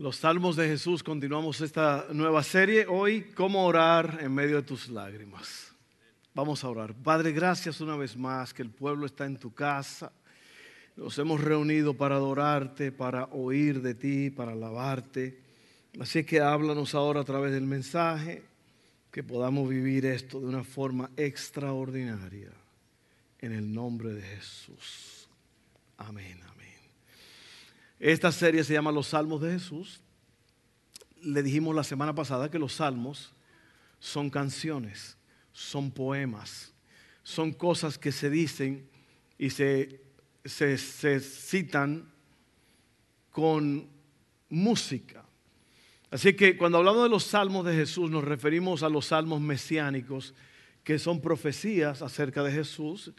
Los Salmos de Jesús, continuamos esta nueva serie. Hoy, ¿cómo orar en medio de tus lágrimas? Vamos a orar. Padre, gracias una vez más que el pueblo está en tu casa. Nos hemos reunido para adorarte, para oír de ti, para alabarte. Así que háblanos ahora a través del mensaje, que podamos vivir esto de una forma extraordinaria. En el nombre de Jesús. Amén. Esta serie se llama Los Salmos de Jesús. Le dijimos la semana pasada que los salmos son canciones, son poemas, son cosas que se dicen y se, se, citan con música. Así que cuando hablamos de los salmos de Jesús nos referimos a los salmos mesiánicos, que son profecías acerca de Jesús,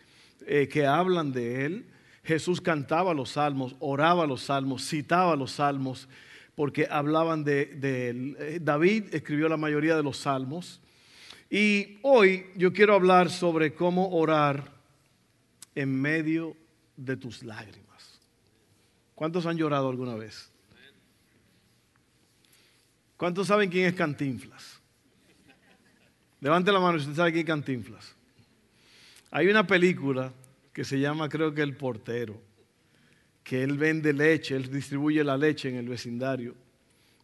eh, que hablan de Él Jesús cantaba los salmos, oraba los salmos, citaba los salmos, porque hablaban de, eh, David escribió la mayoría de los salmos. Y hoy yo quiero hablar sobre cómo orar en medio de tus lágrimas. ¿Cuántos han llorado alguna vez? ¿Cuántos saben quién es Cantinflas? Levante la mano si usted sabe quién es Cantinflas. Hay una película que se llama creo que el portero, que él vende leche, él distribuye la leche en el vecindario.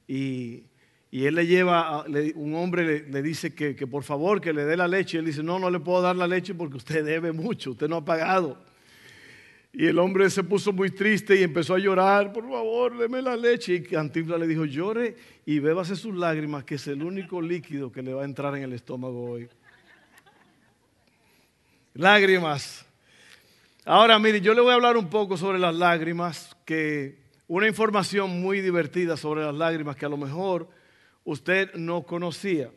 Y, él le lleva, un hombre le, dice que, que, por favor que le dé la leche. Y él dice, no, no le puedo dar la leche porque usted debe mucho, usted no ha pagado. Y el hombre se puso muy triste y empezó a llorar, por favor, deme la leche. Y Cantinflas le dijo, llore y bébase sus lágrimas, que es el único líquido que le va a entrar en el estómago hoy. Lágrimas. Ahora, mire, yo le voy a hablar un poco sobre las lágrimas, que una información muy divertida sobre las lágrimas que a lo mejor usted no conocía.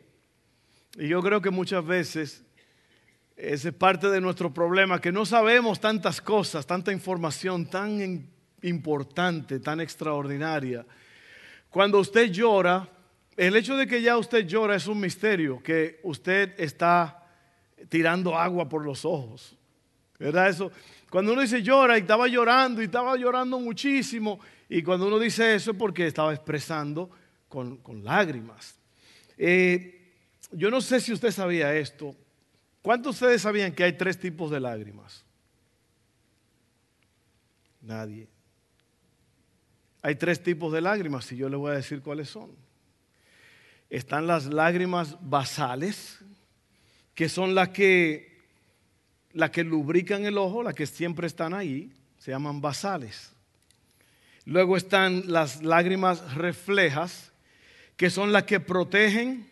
Y yo creo que muchas veces ese es parte de nuestro problema, que no sabemos tantas cosas, tanta información tan importante, tan extraordinaria. Cuando usted llora, el hecho de que ya usted llora es un misterio, que usted está tirando agua por los ojos. ¿Verdad eso? Cuando uno dice llora y estaba llorando y estaba llorando muchísimo, y cuando uno dice eso es porque estaba expresando con, lágrimas. Eh, yo no sé si usted sabía esto. ¿Cuántos de ustedes sabían que hay tres tipos de lágrimas? Nadie. Hay tres tipos de lágrimas y yo le voy a decir cuáles son. Están las lágrimas basales, que son las que las que lubrican el ojo, las que siempre están ahí, se llaman basales. Luego están las lágrimas reflejas, que son las que protegen,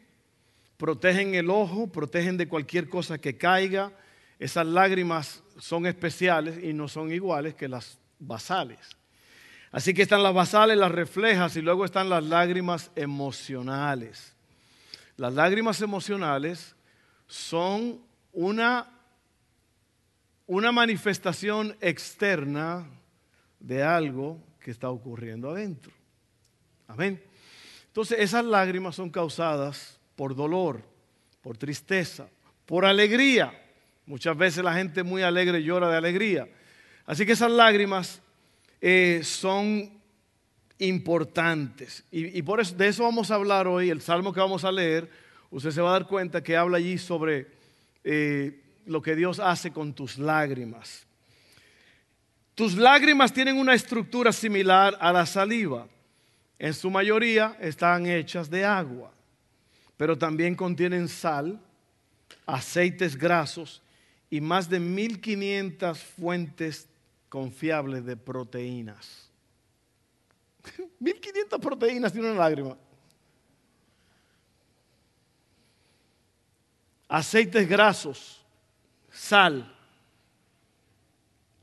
protegen el ojo, protegen de cualquier cosa que caiga. Esas lágrimas son especiales y no son iguales que las basales. Así que están las basales, las reflejas y luego están las lágrimas emocionales. Las lágrimas emocionales son una una manifestación externa de algo que está ocurriendo adentro. Amén. Entonces esas lágrimas son causadas por dolor, por tristeza, por alegría. Muchas veces la gente muy alegre llora de alegría. Así que esas lágrimas eh, son importantes. Y, por eso, de eso vamos a hablar hoy. El salmo que vamos a leer, usted se va a dar cuenta que habla allí sobre eh, lo que Dios hace con tus lágrimas. Tus lágrimas tienen una estructura similar a la saliva. En su mayoría están hechas de agua, pero también contienen sal, aceites grasos y más de 1500 fuentes confiables de proteínas. 1500 proteínas tiene una lágrima. Aceites grasos sal.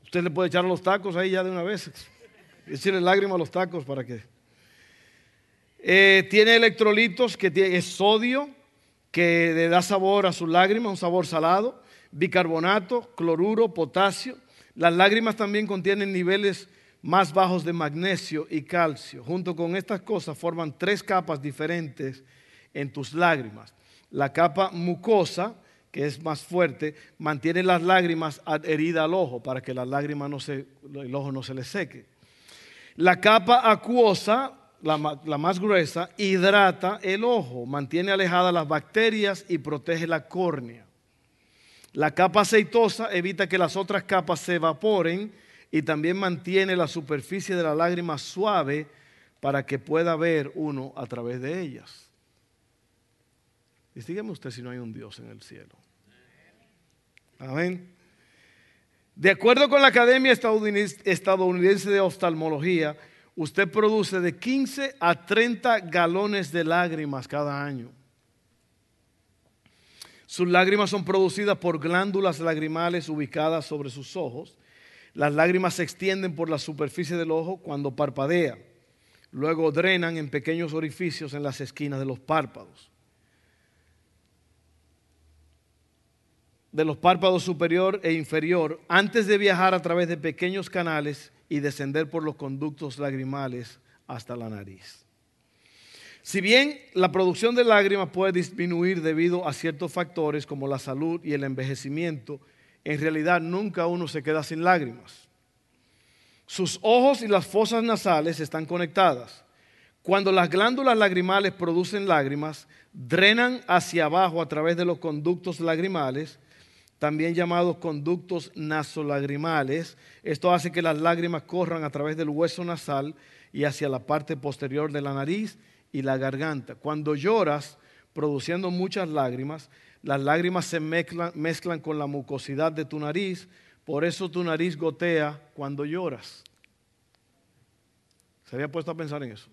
Usted le puede echar los tacos ahí ya de una vez. Echarle lágrimas a los tacos para que. Eh, tiene electrolitos que tiene, es sodio, que le da sabor a sus lágrimas, un sabor salado, bicarbonato, cloruro, potasio. Las lágrimas también contienen niveles más bajos de magnesio y calcio. Junto con estas cosas forman tres capas diferentes en tus lágrimas. La capa mucosa, es más fuerte, mantiene las lágrimas adheridas al ojo para que las lágrimas no se, el ojo no se le seque. La capa acuosa, la, más gruesa, hidrata el ojo, mantiene alejadas las bacterias y protege la córnea. La capa aceitosa evita que las otras capas se evaporen y también mantiene la superficie de la lágrima suave para que pueda ver uno a través de ellas. Y sígueme usted si no hay un Dios en el cielo. Amén. De acuerdo con la Academia Estadounidense de Oftalmología, usted produce de 15 a 30 galones de lágrimas cada año. Sus lágrimas son producidas por glándulas lagrimales ubicadas sobre sus ojos. Las lágrimas se extienden por la superficie del ojo cuando parpadea. Luego drenan en pequeños orificios en las esquinas de los párpados. De los párpados superior e inferior, antes de viajar a través de pequeños canales y descender por los conductos lagrimales hasta la nariz. Si bien la producción de lágrimas puede disminuir debido a ciertos factores como la salud y el envejecimiento, en realidad nunca uno se queda sin lágrimas. Sus ojos y las fosas nasales están conectadas. Cuando las glándulas lagrimales producen lágrimas, drenan hacia abajo a través de los conductos lagrimales, también llamados conductos nasolagrimales. Esto hace que las lágrimas corran a través del hueso nasal y hacia la parte posterior de la nariz y la garganta. Cuando lloras, produciendo muchas lágrimas, las lágrimas se mezclan, con la mucosidad de tu nariz, por eso tu nariz gotea cuando lloras. ¿Se había puesto a pensar en eso?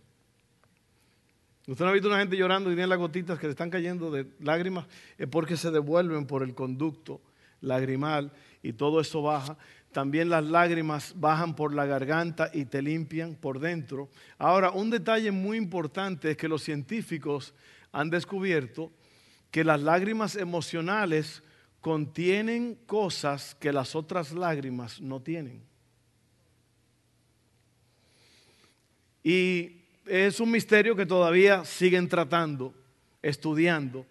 ¿Usted no ha visto una gente llorando y tiene las gotitas que le están cayendo de lágrimas? Es porque se devuelven por el conducto lagrimal y todo eso baja también las lágrimas bajan por la garganta y te limpian por dentro. Ahora, un detalle muy importante es que los científicos han descubierto que las lágrimas emocionales contienen cosas que las otras lágrimas no tienen. Y es un misterio que todavía siguen tratando, estudiando.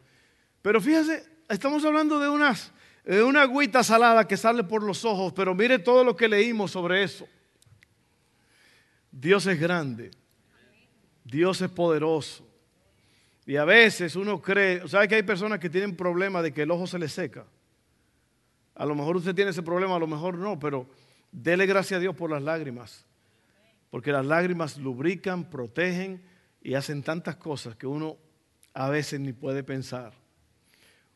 Pero fíjese, estamos hablando de unas una agüita salada que sale por los ojos, pero mire todo lo que leímos sobre eso. Dios es grande, Dios es poderoso. Y a veces uno cree, ¿sabe que hay personas que tienen problemas de que el ojo se les seca? A lo mejor usted tiene ese problema, a lo mejor no, pero dele gracias a Dios por las lágrimas. Porque las lágrimas lubrican, protegen y hacen tantas cosas que uno a veces ni puede pensar.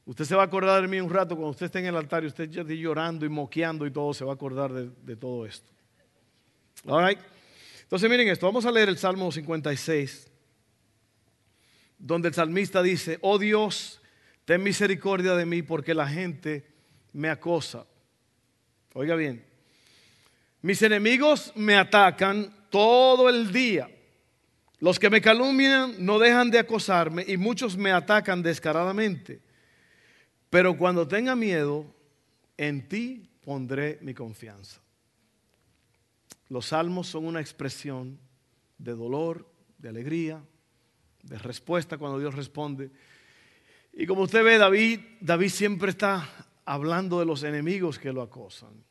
Usted se va a acordar de mí un rato cuando usted esté en el altar y usted esté llorando y moqueando y todo, se va a acordar de, todo esto. All Entonces miren esto, vamos a leer el Salmo 56, donde el salmista dice, oh Dios, ten misericordia de mí porque la gente me acosa. Oiga bien, mis enemigos me atacan todo el día. Los que me calumnian no dejan de acosarme y muchos me atacan descaradamente. Pero cuando tenga miedo, en ti pondré mi confianza. Los salmos son una expresión de dolor, de alegría, de respuesta cuando Dios responde. Y como usted ve, David, David siempre está hablando de los enemigos que lo acosan.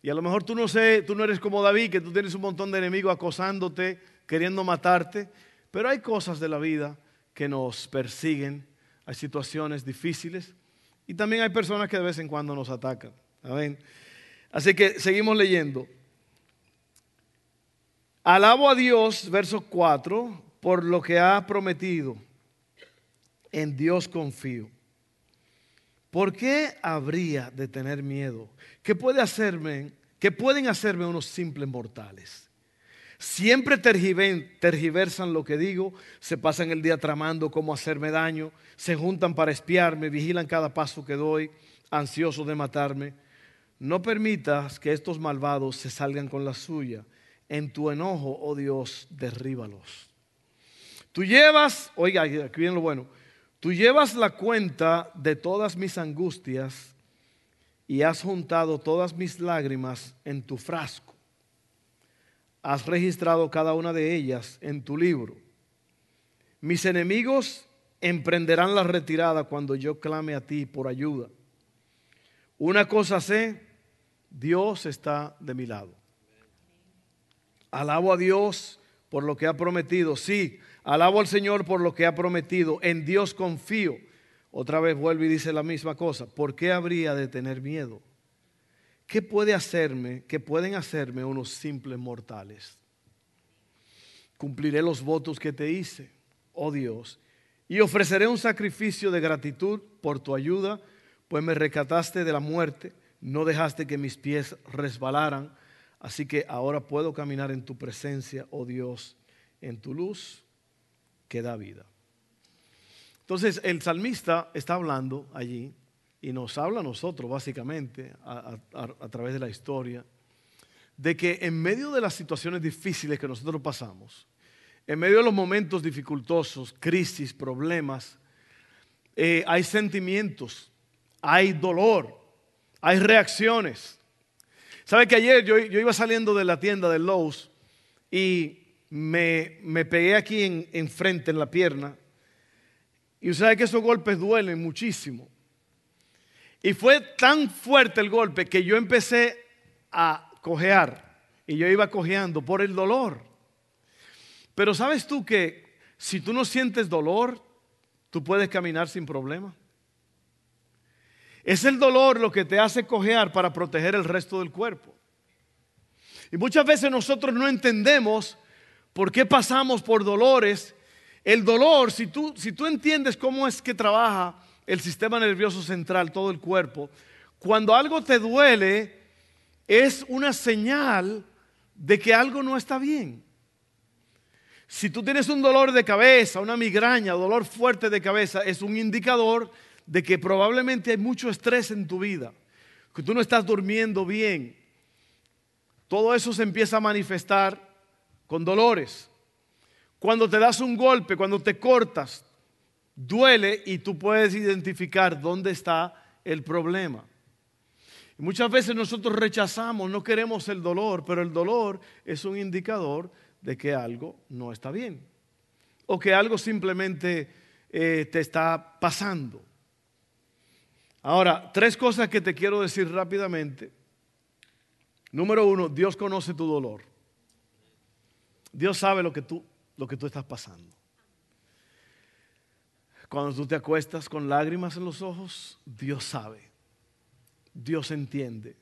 Y a lo mejor tú no sé, tú no eres como David, que tú tienes un montón de enemigos acosándote, queriendo matarte, pero hay cosas de la vida que nos persiguen, hay situaciones difíciles y también hay personas que de vez en cuando nos atacan. Amén. Así que seguimos leyendo. Alabo a Dios, verso 4, por lo que ha prometido. En Dios confío. ¿Por qué habría de tener miedo? ¿Qué puede hacerme? ¿Qué pueden hacerme unos simples mortales? Siempre tergiversan lo que digo, se pasan el día tramando cómo hacerme daño, se juntan para espiarme, vigilan cada paso que doy, ansiosos de matarme. No permitas que estos malvados se salgan con la suya. En tu enojo, oh Dios, derríbalos. Tú llevas, oiga, aquí viene lo bueno, tú llevas la cuenta de todas mis angustias y has juntado todas mis lágrimas en tu frasco. Has registrado cada una de ellas en tu libro. Mis enemigos emprenderán la retirada cuando yo clame a ti por ayuda. Una cosa sé, Dios está de mi lado. Alabo a Dios por lo que ha prometido. Sí, alabo al Señor por lo que ha prometido. En Dios confío. Otra vez vuelve y dice la misma cosa. ¿Por qué habría de tener miedo? ¿Qué puede hacerme, qué pueden hacerme unos simples mortales? Cumpliré los votos que te hice, oh Dios, y ofreceré un sacrificio de gratitud por tu ayuda, pues me rescataste de la muerte, no dejaste que mis pies resbalaran Así que ahora puedo caminar en tu presencia, oh Dios, en tu luz que da vida. Entonces el salmista está hablando allí y nos habla a nosotros básicamente a, través de la historia de que en medio de las situaciones difíciles que nosotros pasamos, en medio de los momentos dificultosos, crisis, problemas, eh, hay sentimientos, hay dolor, hay reacciones. ¿Sabe que ayer yo, iba saliendo de la tienda de Lowe's y me, pegué aquí en, enfrente, en la pierna? Y usted sabe que esos golpes duelen muchísimo. Y fue tan fuerte el golpe que yo empecé a cojear. Y yo iba cojeando por el dolor. Pero sabes tú que si tú no sientes dolor, tú puedes caminar sin problema. Es el dolor lo que te hace cojear para proteger el resto del cuerpo. Y muchas veces nosotros no entendemos por qué pasamos por dolores. El dolor, si tú, si tú entiendes cómo es que trabaja el sistema nervioso central, todo el cuerpo, cuando algo te duele, es una señal de que algo no está bien. Si tú tienes un dolor de cabeza, una migraña, dolor fuerte de cabeza, es un indicador de que probablemente hay mucho estrés en tu vida, que tú no estás durmiendo bien. Todo eso se empieza a manifestar con dolores. Cuando te das un golpe, cuando te cortas, duele y tú puedes identificar dónde está el problema. muchas veces nosotros rechazamos, no queremos el dolor, pero el dolor es un indicador de que algo no está bien o que algo simplemente eh, te está pasando. Ahora, tres cosas que te quiero decir rápidamente. Número uno, Dios conoce tu dolor. Dios sabe lo que tú, lo que tú estás pasando. Cuando tú te acuestas con lágrimas en los ojos, Dios sabe. Dios entiende.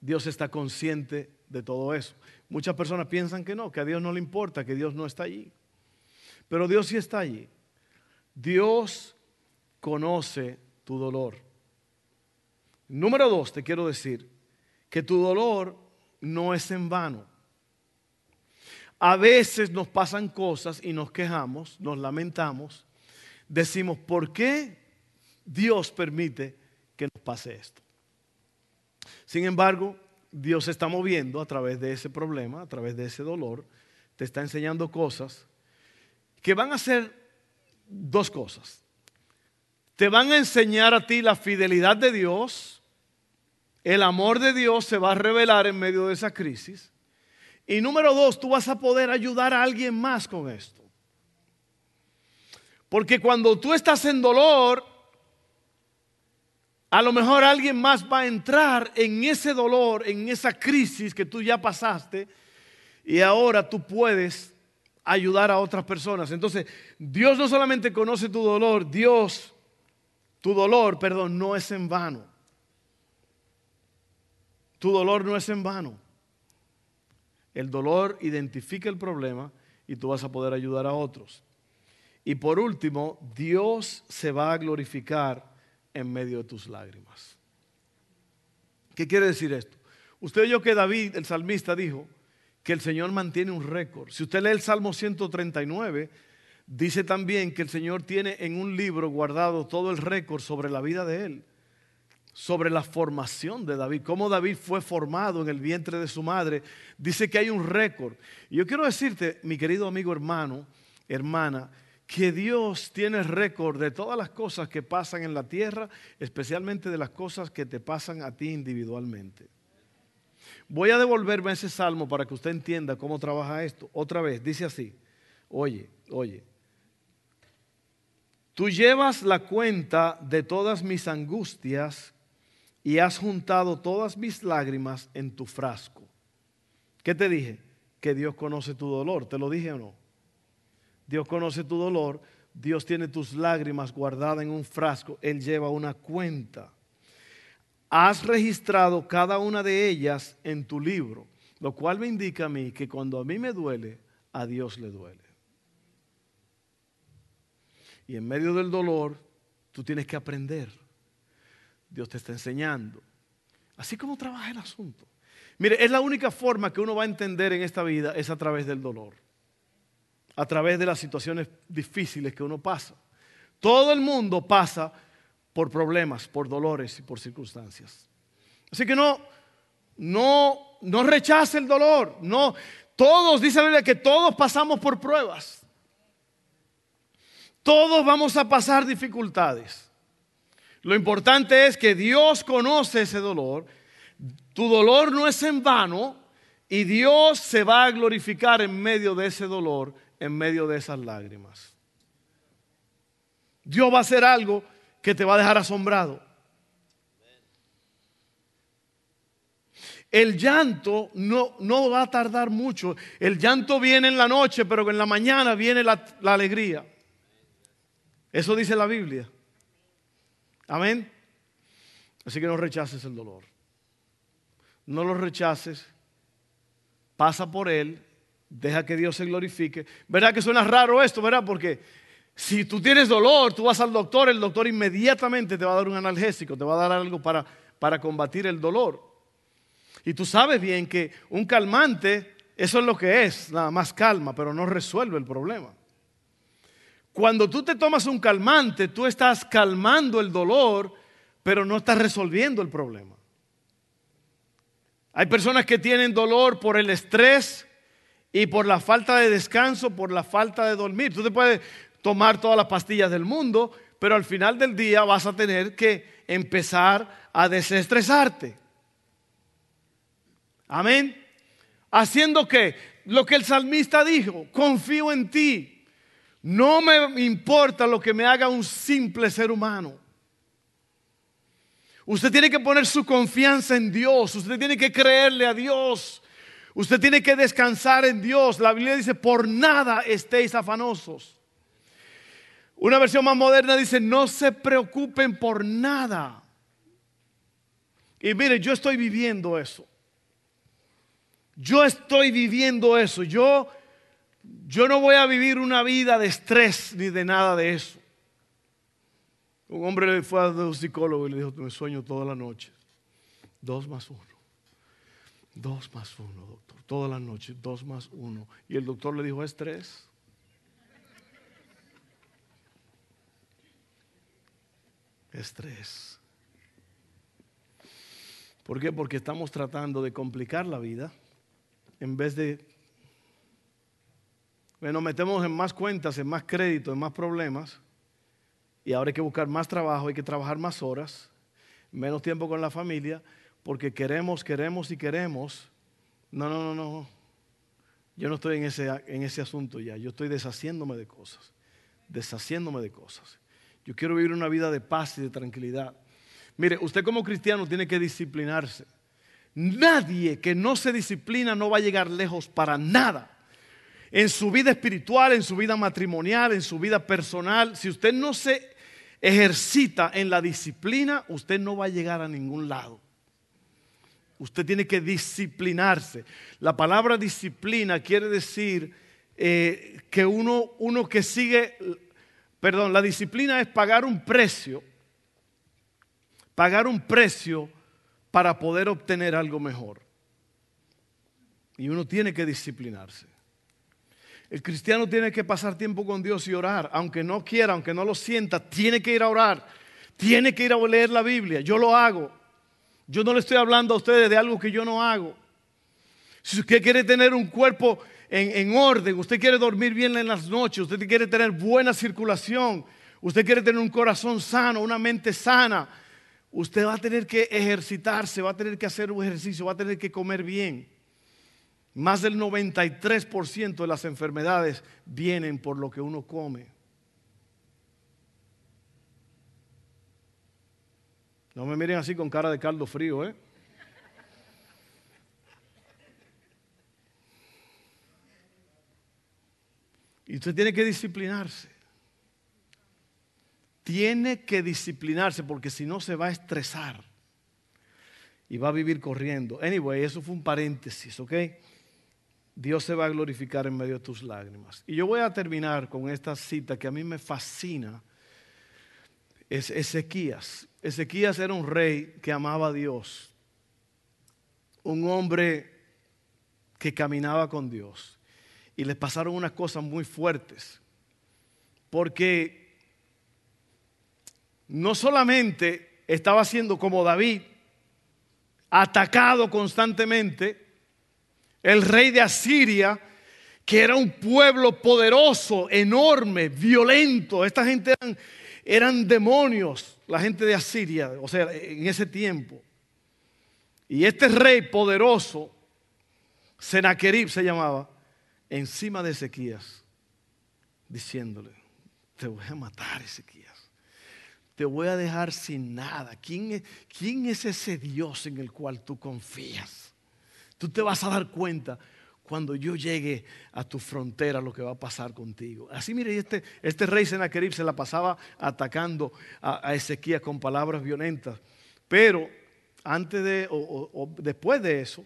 Dios está consciente de todo eso. Muchas personas piensan que no, que a Dios no le importa, que Dios no está allí. Pero Dios sí está allí. Dios conoce tu dolor. Número dos, te quiero decir que tu dolor no es en vano. A veces nos pasan cosas y nos quejamos, nos lamentamos, decimos, ¿por qué Dios permite que nos pase esto? Sin embargo, Dios se está moviendo a través de ese problema, a través de ese dolor, te está enseñando cosas que van a ser dos cosas. Te van a enseñar a ti la fidelidad de Dios el amor de Dios se va a revelar en medio de esa crisis. Y número dos, tú vas a poder ayudar a alguien más con esto. Porque cuando tú estás en dolor, a lo mejor alguien más va a entrar en ese dolor, en esa crisis que tú ya pasaste, y ahora tú puedes ayudar a otras personas. Entonces, Dios no solamente conoce tu dolor, Dios, tu dolor, perdón, no es en vano. Tu dolor no es en vano. El dolor identifica el problema y tú vas a poder ayudar a otros. Y por último, Dios se va a glorificar en medio de tus lágrimas. ¿Qué quiere decir esto? Usted oyó que David, el salmista, dijo que el Señor mantiene un récord. Si usted lee el Salmo 139, dice también que el Señor tiene en un libro guardado todo el récord sobre la vida de él sobre la formación de David, cómo David fue formado en el vientre de su madre. Dice que hay un récord. Y yo quiero decirte, mi querido amigo hermano, hermana, que Dios tiene récord de todas las cosas que pasan en la tierra, especialmente de las cosas que te pasan a ti individualmente. Voy a devolverme ese salmo para que usted entienda cómo trabaja esto. Otra vez, dice así, oye, oye, tú llevas la cuenta de todas mis angustias y has juntado todas mis lágrimas en tu frasco. ¿Qué te dije? Que Dios conoce tu dolor. ¿Te lo dije o no? Dios conoce tu dolor, Dios tiene tus lágrimas guardadas en un frasco, Él lleva una cuenta. Has registrado cada una de ellas en tu libro, lo cual me indica a mí que cuando a mí me duele, a Dios le duele. Y en medio del dolor, tú tienes que aprender. Dios te está enseñando. Así como trabaja el asunto. Mire, es la única forma que uno va a entender en esta vida, es a través del dolor a través de las situaciones difíciles que uno pasa. Todo el mundo pasa por problemas, por dolores y por circunstancias. Así que no, no, no rechace el dolor. No, todos, dice la Biblia, que todos pasamos por pruebas. Todos vamos a pasar dificultades. Lo importante es que Dios conoce ese dolor. Tu dolor no es en vano y Dios se va a glorificar en medio de ese dolor en medio de esas lágrimas. Dios va a hacer algo que te va a dejar asombrado. El llanto no, no, va a tardar mucho. El llanto viene en la noche, pero en la mañana viene la, la alegría. Eso dice la Biblia. Amén. Así que no rechaces el dolor. No lo rechaces. Pasa por él Deja que Dios se glorifique. ¿Verdad que suena raro esto, verdad? Porque si tú tienes dolor, tú vas al doctor, el doctor inmediatamente te va a dar un analgésico, te va a dar algo para, para combatir el dolor. Y tú sabes bien que un calmante, eso es lo que es, nada más calma, pero no resuelve el problema. Cuando tú te tomas un calmante, tú estás calmando el dolor, pero no estás resolviendo el problema. Hay personas que tienen dolor por el estrés, y por la falta de descanso, por la falta de dormir. Tú te puedes tomar todas las pastillas del mundo, pero al final del día vas a tener que empezar a desestresarte. Amén. Haciendo que lo que el salmista dijo, confío en ti. No me importa lo que me haga un simple ser humano. Usted tiene que poner su confianza en Dios. Usted tiene que creerle a Dios. Usted tiene que descansar en Dios. La Biblia dice, por nada estéis afanosos. Una versión más moderna dice, no se preocupen por nada. Y mire, yo estoy viviendo eso. Yo estoy viviendo eso. Yo, yo no voy a vivir una vida de estrés ni de nada de eso. Un hombre fue a un psicólogo y le dijo, me sueño toda la noche. Dos más uno. Dos más uno, doctor. Toda la noche, dos más uno. Y el doctor le dijo, es tres. Es tres. ¿Por qué? Porque estamos tratando de complicar la vida en vez de... Bueno, metemos en más cuentas, en más crédito, en más problemas. Y ahora hay que buscar más trabajo, hay que trabajar más horas, menos tiempo con la familia porque queremos, queremos y queremos. No, no, no, no. Yo no estoy en ese, en ese asunto ya. Yo estoy deshaciéndome de cosas. Deshaciéndome de cosas. Yo quiero vivir una vida de paz y de tranquilidad. Mire, usted como cristiano tiene que disciplinarse. Nadie que no se disciplina no va a llegar lejos para nada. En su vida espiritual, en su vida matrimonial, en su vida personal, si usted no se ejercita en la disciplina, usted no va a llegar a ningún lado. Usted tiene que disciplinarse. La palabra disciplina quiere decir eh, que uno, uno que sigue, perdón, la disciplina es pagar un precio, pagar un precio para poder obtener algo mejor. Y uno tiene que disciplinarse. El cristiano tiene que pasar tiempo con Dios y orar, aunque no quiera, aunque no lo sienta, tiene que ir a orar, tiene que ir a leer la Biblia. Yo lo hago. Yo no le estoy hablando a ustedes de algo que yo no hago. Si usted quiere tener un cuerpo en, orden, usted quiere dormir bien en las noches, usted quiere tener buena circulación, usted quiere tener un corazón sano, una mente sana, usted va a tener que ejercitarse, va a tener que hacer un ejercicio, va a tener que comer bien. Más del 93% de las enfermedades vienen por lo que uno come. No me miren así con cara de caldo frío, ¿eh? Y usted tiene que disciplinarse. Tiene que disciplinarse porque si no se va a estresar y va a vivir corriendo. Anyway, eso fue un paréntesis, ¿ok? Dios se va a glorificar en medio de tus lágrimas. Y yo voy a terminar con esta cita que a mí me fascina. Es Ezequías. Ezequías era un rey que amaba a Dios. Un hombre que caminaba con Dios y les pasaron unas cosas muy fuertes. Porque no solamente estaba siendo como David, atacado constantemente, el rey de Asiria, que era un pueblo poderoso, enorme, violento. Esta gente eran, eran demonios, la gente de Asiria, o sea, en ese tiempo. Y este rey poderoso, Senaquerib se llamaba, encima de Ezequías, diciéndole, te voy a matar, Ezequías. Te voy a dejar sin nada. ¿Quién es, ¿Quién es ese Dios en el cual tú confías? Tú te vas a dar cuenta cuando yo llegue a tu frontera lo que va a pasar contigo. Así mire, este, este rey Senaquerib se la pasaba atacando a, Ezequías con palabras violentas. Pero antes de o después de eso,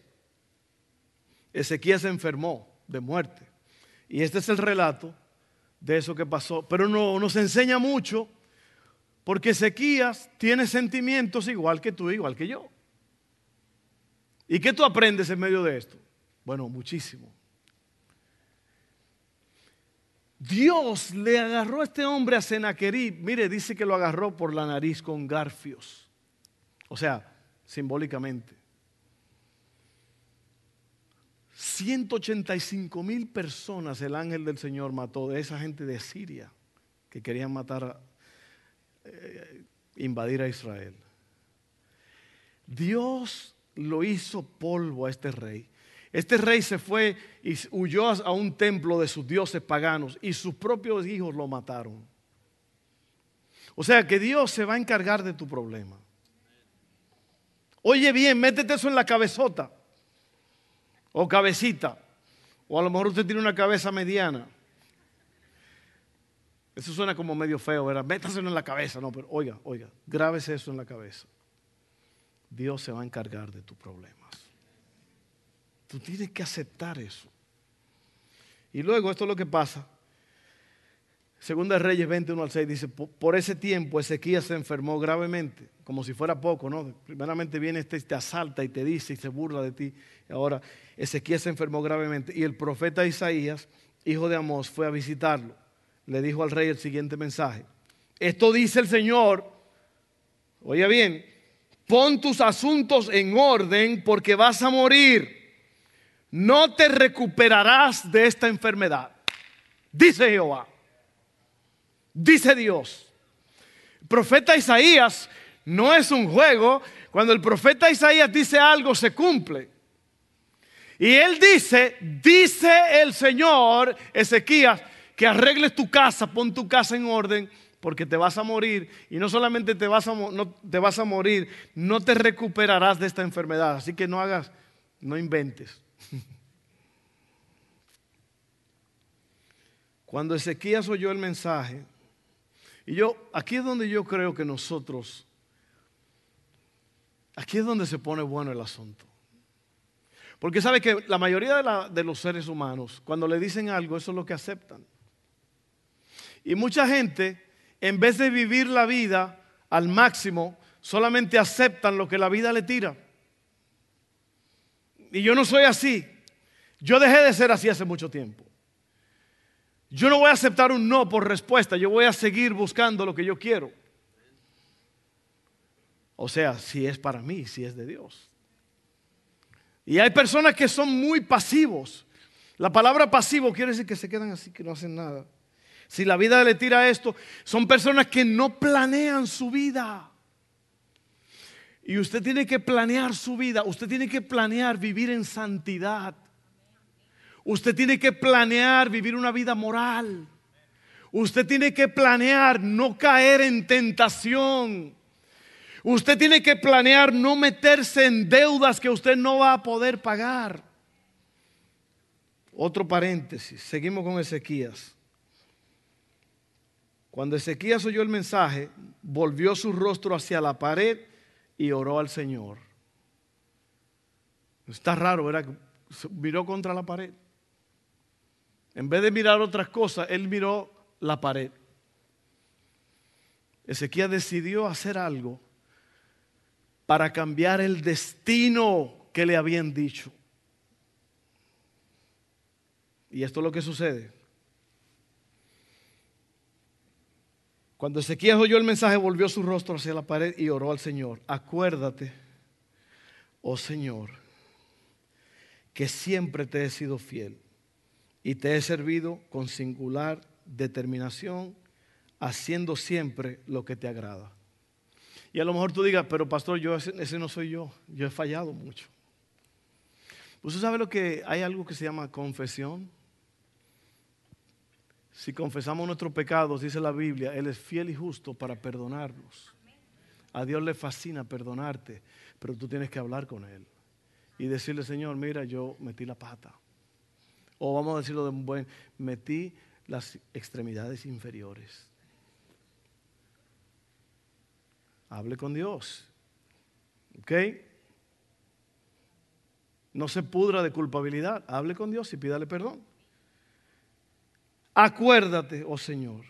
Ezequías se enfermó de muerte. Y este es el relato de eso que pasó. Pero no nos enseña mucho porque Ezequías tiene sentimientos igual que tú, igual que yo. ¿Y qué tú aprendes en medio de esto? Bueno, muchísimo. Dios le agarró a este hombre a Senaquerib. Mire, dice que lo agarró por la nariz con garfios. O sea, simbólicamente. 185 mil personas el ángel del Señor mató de esa gente de Siria que querían matar, eh, invadir a Israel. Dios lo hizo polvo a este rey. Este rey se fue y huyó a un templo de sus dioses paganos y sus propios hijos lo mataron. O sea que Dios se va a encargar de tu problema. Oye bien, métete eso en la cabezota o cabecita, o a lo mejor usted tiene una cabeza mediana. Eso suena como medio feo, ¿verdad? Métaselo en la cabeza, no, pero oiga, oiga, grábese eso en la cabeza. Dios se va a encargar de tus problemas. Tú tienes que aceptar eso. Y luego esto es lo que pasa. Segunda Reyes 21 al 6 dice, por ese tiempo Ezequías se enfermó gravemente, como si fuera poco, ¿no? Primeramente viene este, te asalta y te dice y se burla de ti. Ahora Ezequías se enfermó gravemente y el profeta Isaías, hijo de Amós, fue a visitarlo. Le dijo al rey el siguiente mensaje. Esto dice el Señor, oye bien, pon tus asuntos en orden porque vas a morir. No te recuperarás de esta enfermedad. Dice Jehová. Dice Dios. El profeta Isaías no es un juego. Cuando el profeta Isaías dice algo, se cumple. Y él dice, dice el Señor, Ezequías, que arregles tu casa, pon tu casa en orden, porque te vas a morir. Y no solamente te vas a, no, te vas a morir, no te recuperarás de esta enfermedad. Así que no hagas, no inventes. Cuando Ezequías oyó el mensaje, y yo, aquí es donde yo creo que nosotros, aquí es donde se pone bueno el asunto. Porque sabe que la mayoría de, de, los seres humanos, cuando le dicen algo, eso es lo que aceptan. Y mucha gente, en vez de vivir la vida al máximo, solamente aceptan lo que la vida le tira. Y yo no soy así. Yo dejé de ser así hace mucho tiempo. Yo no voy a aceptar un no por respuesta, yo voy a seguir buscando lo que yo quiero. O sea, si es para mí, si es de Dios. Y hay personas que son muy pasivos. La palabra pasivo quiere decir que se quedan así, que no hacen nada. Si la vida le tira esto, son personas que no planean su vida. Y usted tiene que planear su vida, usted tiene que planear vivir en santidad. Usted tiene que planear vivir una vida moral. Usted tiene que planear no caer en tentación. Usted tiene que planear no meterse en deudas que usted no va a poder pagar. Otro paréntesis, seguimos con Ezequías. Cuando Ezequías oyó el mensaje, volvió su rostro hacia la pared y oró al Señor. Está raro, ¿verdad? Miró contra la pared. En vez de mirar otras cosas, él miró la pared. Ezequías decidió hacer algo para cambiar el destino que le habían dicho. Y esto es lo que sucede. Cuando Ezequías oyó el mensaje, volvió su rostro hacia la pared y oró al Señor. Acuérdate, oh Señor, que siempre te he sido fiel y te he servido con singular determinación, haciendo siempre lo que te agrada. Y a lo mejor tú digas, pero pastor, yo ese, no soy yo, yo he fallado mucho. ¿Usted sabe lo que hay algo que se llama confesión? Si confesamos nuestros pecados, dice la Biblia, Él es fiel y justo para perdonarnos. A Dios le fascina perdonarte, pero tú tienes que hablar con Él y decirle, Señor, mira, yo metí la pata. O vamos a decirlo de un buen, metí las extremidades inferiores. Hable con Dios. ¿Ok? No se pudra de culpabilidad. Hable con Dios y pídale perdón. Acuérdate, oh Señor,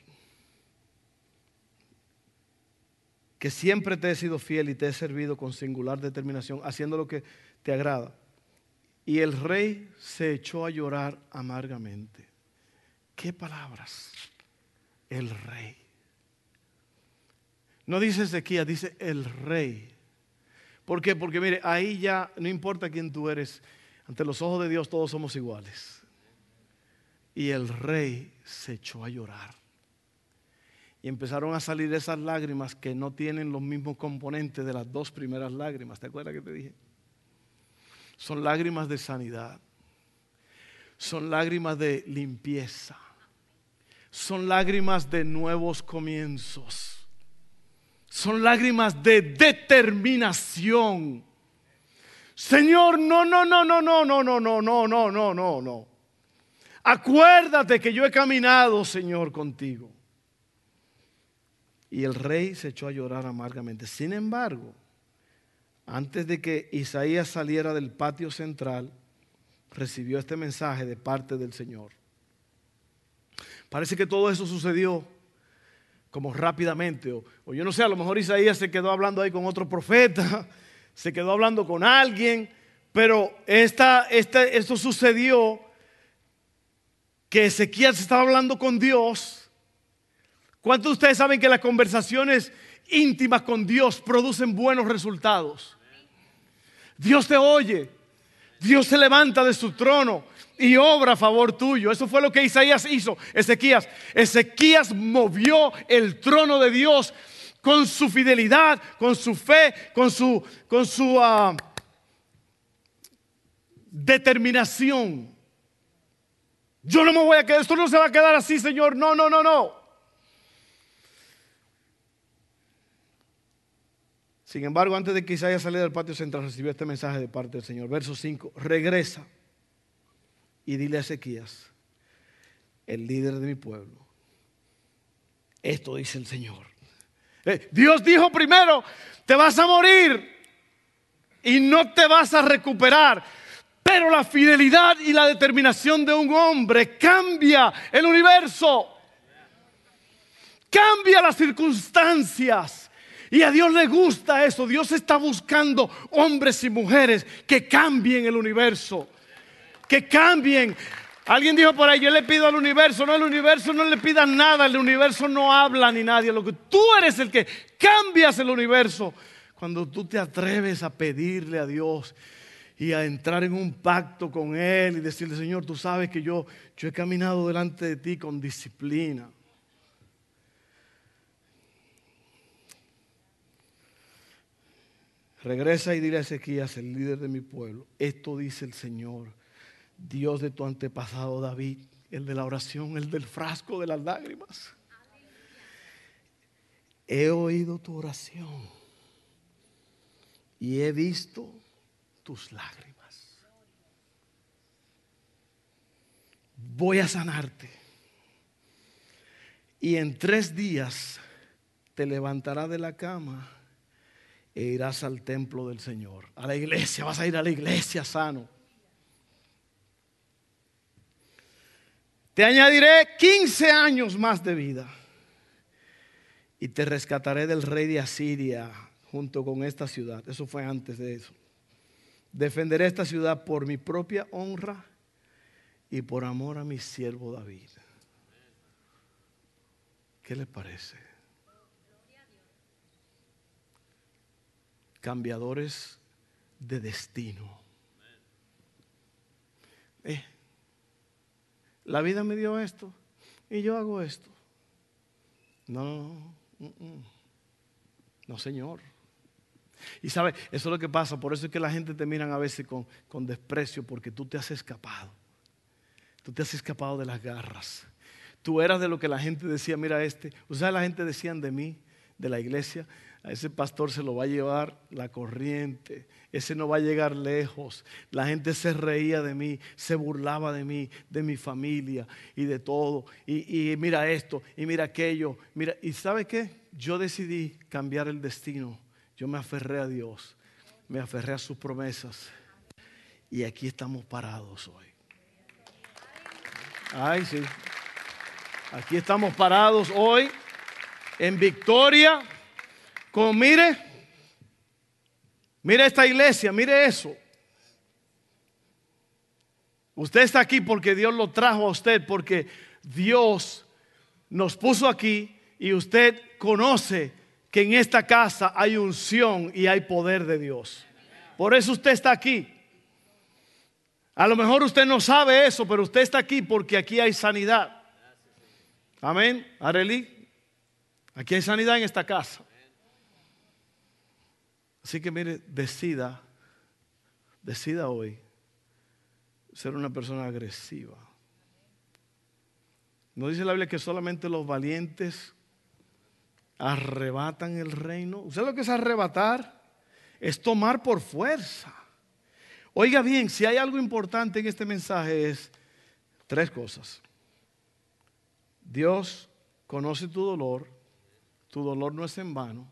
que siempre te he sido fiel y te he servido con singular determinación, haciendo lo que te agrada. Y el rey se echó a llorar amargamente. ¿Qué palabras? El rey. No dice Ezequiel, dice el rey. ¿Por qué? Porque mire, ahí ya no importa quién tú eres, ante los ojos de Dios todos somos iguales. Y el rey se echó a llorar. Y empezaron a salir esas lágrimas que no tienen los mismos componentes de las dos primeras lágrimas. ¿Te acuerdas que te dije? Son lágrimas de sanidad. Son lágrimas de limpieza. Son lágrimas de nuevos comienzos. Son lágrimas de determinación. Señor, no, no, no, no, no, no, no, no, no, no, no, no, no. Acuérdate que yo he caminado, Señor, contigo. Y el rey se echó a llorar amargamente. Sin embargo, antes de que Isaías saliera del patio central, recibió este mensaje de parte del Señor. Parece que todo eso sucedió como rápidamente, o, yo no sé, a lo mejor Isaías se quedó hablando ahí con otro profeta, se quedó hablando con alguien, pero esta, esto sucedió que Ezequiel se estaba hablando con Dios. ¿Cuántos de ustedes saben que las conversaciones íntimas con Dios producen buenos resultados. Dios te oye, Dios se levanta de su trono y obra a favor tuyo. Eso fue lo que Isaías hizo, Ezequías. Ezequías movió el trono de Dios con su fidelidad, con su fe, con su, con su ah, determinación. Yo no me voy a quedar, esto no se va a quedar así, Señor. No, no, no, no. Sin embargo, antes de que Isaías saliera del patio central, recibió este mensaje de parte del Señor. Verso 5, regresa y dile a Ezequías, el líder de mi pueblo, esto dice el Señor. Eh, Dios dijo primero, te vas a morir y no te vas a recuperar. Pero la fidelidad y la determinación de un hombre cambia el universo. Cambia las circunstancias. Y a Dios le gusta eso. Dios está buscando hombres y mujeres que cambien el universo. Que cambien. Alguien dijo por ahí, yo le pido al universo. No, el universo no le pida nada. El universo no habla ni nadie. Lo que tú eres el que cambias el universo. Cuando tú te atreves a pedirle a Dios y a entrar en un pacto con Él y decirle, Señor, tú sabes que yo, yo he caminado delante de ti con disciplina. Regresa y dile a Ezequías, el líder de mi pueblo, esto dice el Señor, Dios de tu antepasado David, el de la oración, el del frasco de las lágrimas. He oído tu oración y he visto tus lágrimas. Voy a sanarte. Y en tres días te levantarás de la cama e irás al templo del Señor, a la iglesia, vas a ir a la iglesia sano. Te añadiré 15 años más de vida y te rescataré del rey de Asiria junto con esta ciudad. Eso fue antes de eso. Defenderé esta ciudad por mi propia honra y por amor a mi siervo David. ¿Qué le parece? Cambiadores de destino. Eh, la vida me dio esto y yo hago esto. No, no, no, mm, mm. no, Señor. Y sabe, eso es lo que pasa, por eso es que la gente te miran a veces con, con desprecio, porque tú te has escapado. Tú te has escapado de las garras. Tú eras de lo que la gente decía, mira este. O la gente decían de mí, de la iglesia, a ese pastor se lo va a llevar la corriente, ese no va a llegar lejos. La gente se reía de mí, se burlaba de mí, de mi familia y de todo. Y, mira esto, y mira aquello, mira, ¿y sabe qué? Yo decidí cambiar el destino yo me aferré a Dios, me aferré a sus promesas y aquí estamos parados hoy. Ay, sí. Aquí estamos parados hoy en victoria con, mire, mire esta iglesia, mire eso. Usted está aquí porque Dios lo trajo a usted, porque Dios nos puso aquí y usted conoce que en esta casa hay unción y hay poder de Dios. Por eso usted está aquí. A lo mejor usted no sabe eso, pero usted está aquí porque aquí hay sanidad. Amén. Areli, aquí hay sanidad en esta casa. Así que mire, decida, decida hoy ser una persona agresiva. No dice la Biblia que solamente los valientes arrebatan el reino. ¿Usted lo que es arrebatar? Es tomar por fuerza. Oiga bien, si hay algo importante en este mensaje es tres cosas. Dios conoce tu dolor, tu dolor no es en vano.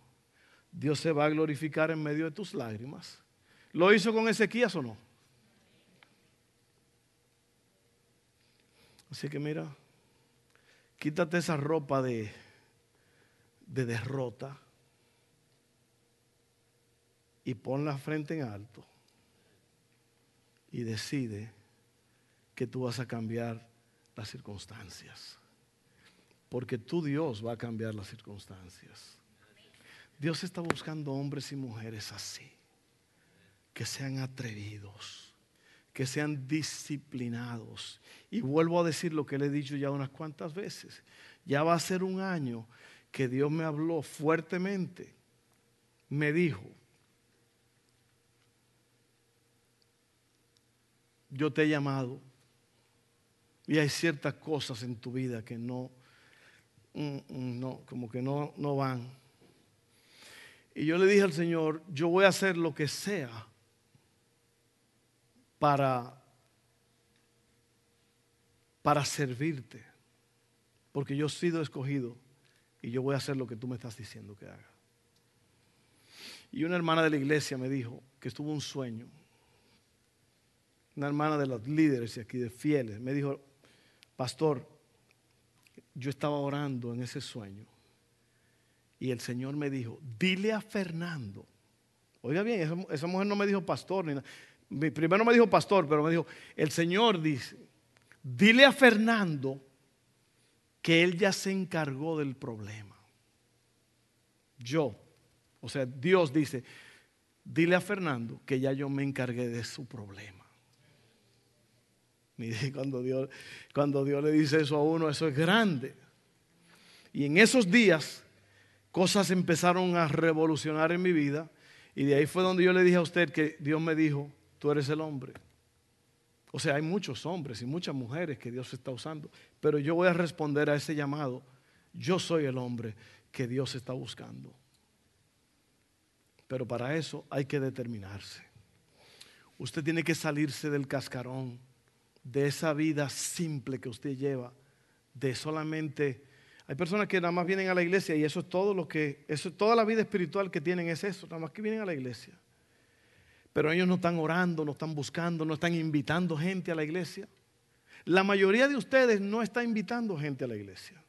Dios se va a glorificar en medio de tus lágrimas. ¿Lo hizo con Ezequías o no? Así que mira, quítate esa ropa de de derrota y pon la frente en alto y decide que tú vas a cambiar las circunstancias. Porque tu Dios va a cambiar las circunstancias. Dios está buscando hombres y mujeres así, que sean atrevidos, que sean disciplinados. Y vuelvo a decir lo que le he dicho ya unas cuantas veces. Ya va a ser un año que Dios me habló fuertemente, me dijo, yo te he llamado y hay ciertas cosas en tu vida que no, no, como que no, no van. Y yo le dije al Señor, yo voy a hacer lo que sea para, para servirte, porque yo he sido escogido y yo voy a hacer lo que tú me estás diciendo que haga. Y una hermana de la iglesia me dijo que estuvo un sueño. Una hermana de los líderes aquí, de fieles, me dijo, pastor, yo estaba orando en ese sueño y el Señor me dijo, dile a Fernando, oiga bien, esa, mujer no me dijo pastor, ni primero me dijo pastor, pero me dijo, el Señor dice, dile a Fernando que Él ya se encargó del problema. Yo, o sea, Dios dice, dile a Fernando que ya yo me encargué de su problema. Cuando Dios, cuando Dios le dice eso a uno, eso es grande. Y en esos días, cosas empezaron a revolucionar en mi vida. Y de ahí fue donde yo le dije a usted que Dios me dijo, tú eres el hombre. O sea, hay muchos hombres y muchas mujeres que Dios está usando. Pero yo voy a responder a ese llamado. Yo soy el hombre que Dios está buscando. Pero para eso hay que determinarse. Usted tiene que salirse del cascarón, de esa vida simple que usted lleva, de solamente... Hay personas que nada más vienen a la iglesia y eso es todo lo que, eso toda la vida espiritual que tienen es eso, nada más que vienen a la iglesia. Pero ellos no están orando, no están buscando, no están invitando gente a la iglesia. La mayoría de ustedes no está invitando gente a la iglesia.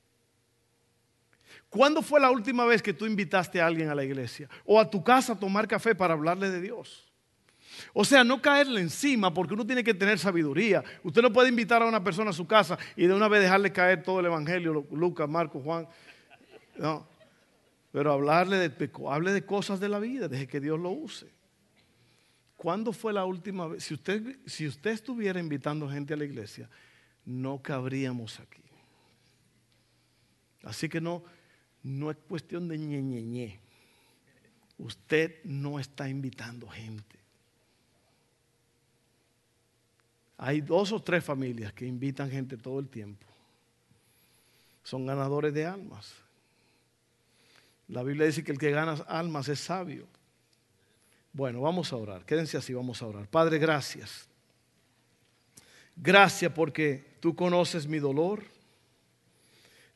¿Cuándo fue la última vez que tú invitaste a alguien a la iglesia o a tu casa a tomar café para hablarle de Dios? O sea, no caerle encima porque uno tiene que tener sabiduría. Usted no puede invitar a una persona a su casa y de una vez dejarle caer todo el evangelio, Lucas, Marcos, Juan. No. Pero hablarle de, hable de cosas de la vida, deje que Dios lo use. ¿Cuándo fue la última vez? Si usted, si usted estuviera invitando gente a la iglesia, no cabríamos aquí. Así que no, no es cuestión de ñe, Usted no está invitando gente. Hay dos o tres familias que invitan gente todo el tiempo. Son ganadores de almas. La Biblia dice que el que gana almas es sabio. Bueno, vamos a orar. Quédense así, vamos a orar. Padre, gracias. Gracias porque tú conoces mi dolor.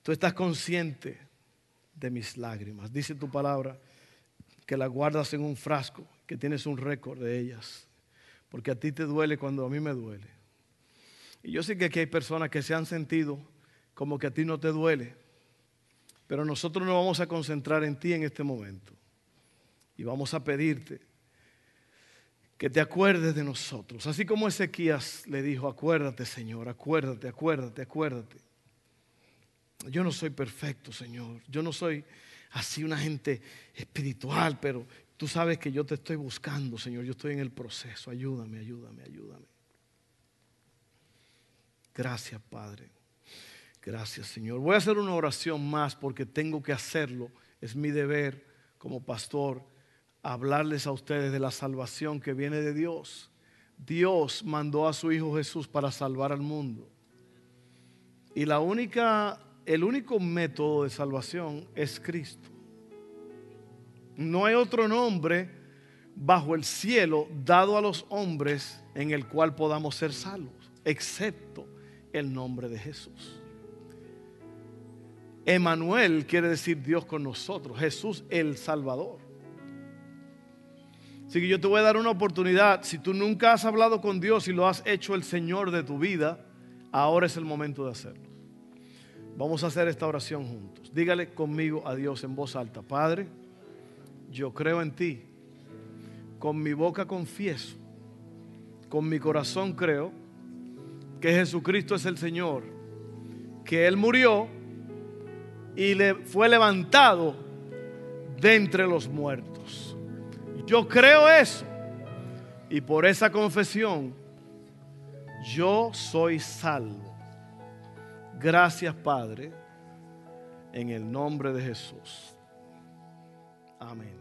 Tú estás consciente de mis lágrimas. Dice tu palabra que la guardas en un frasco, que tienes un récord de ellas, porque a ti te duele cuando a mí me duele. Y yo sé que aquí hay personas que se han sentido como que a ti no te duele, pero nosotros nos vamos a concentrar en ti en este momento y vamos a pedirte que te acuerdes de nosotros. Así como Ezequías le dijo, acuérdate Señor, acuérdate, acuérdate, acuérdate. Yo no soy perfecto, Señor. Yo no soy así una gente espiritual, pero tú sabes que yo te estoy buscando, Señor. Yo estoy en el proceso. Ayúdame, ayúdame, ayúdame. Gracias, Padre. Gracias, Señor. Voy a hacer una oración más porque tengo que hacerlo. Es mi deber como pastor hablarles a ustedes de la salvación que viene de Dios. Dios mandó a su Hijo Jesús para salvar al mundo. Y la única el único método de salvación es Cristo. No hay otro nombre bajo el cielo dado a los hombres en el cual podamos ser salvos, excepto el nombre de Jesús. Emanuel quiere decir Dios con nosotros, Jesús el Salvador. Así que yo te voy a dar una oportunidad, si tú nunca has hablado con Dios y lo has hecho el Señor de tu vida, ahora es el momento de hacerlo. Vamos a hacer esta oración juntos. Dígale conmigo a Dios en voz alta. Padre, yo creo en ti. Con mi boca confieso. Con mi corazón creo que Jesucristo es el Señor. Que Él murió y le fue levantado de entre los muertos. Yo creo eso. Y por esa confesión, yo soy salvo. Gracias, Padre, en el nombre de Jesús. Amén.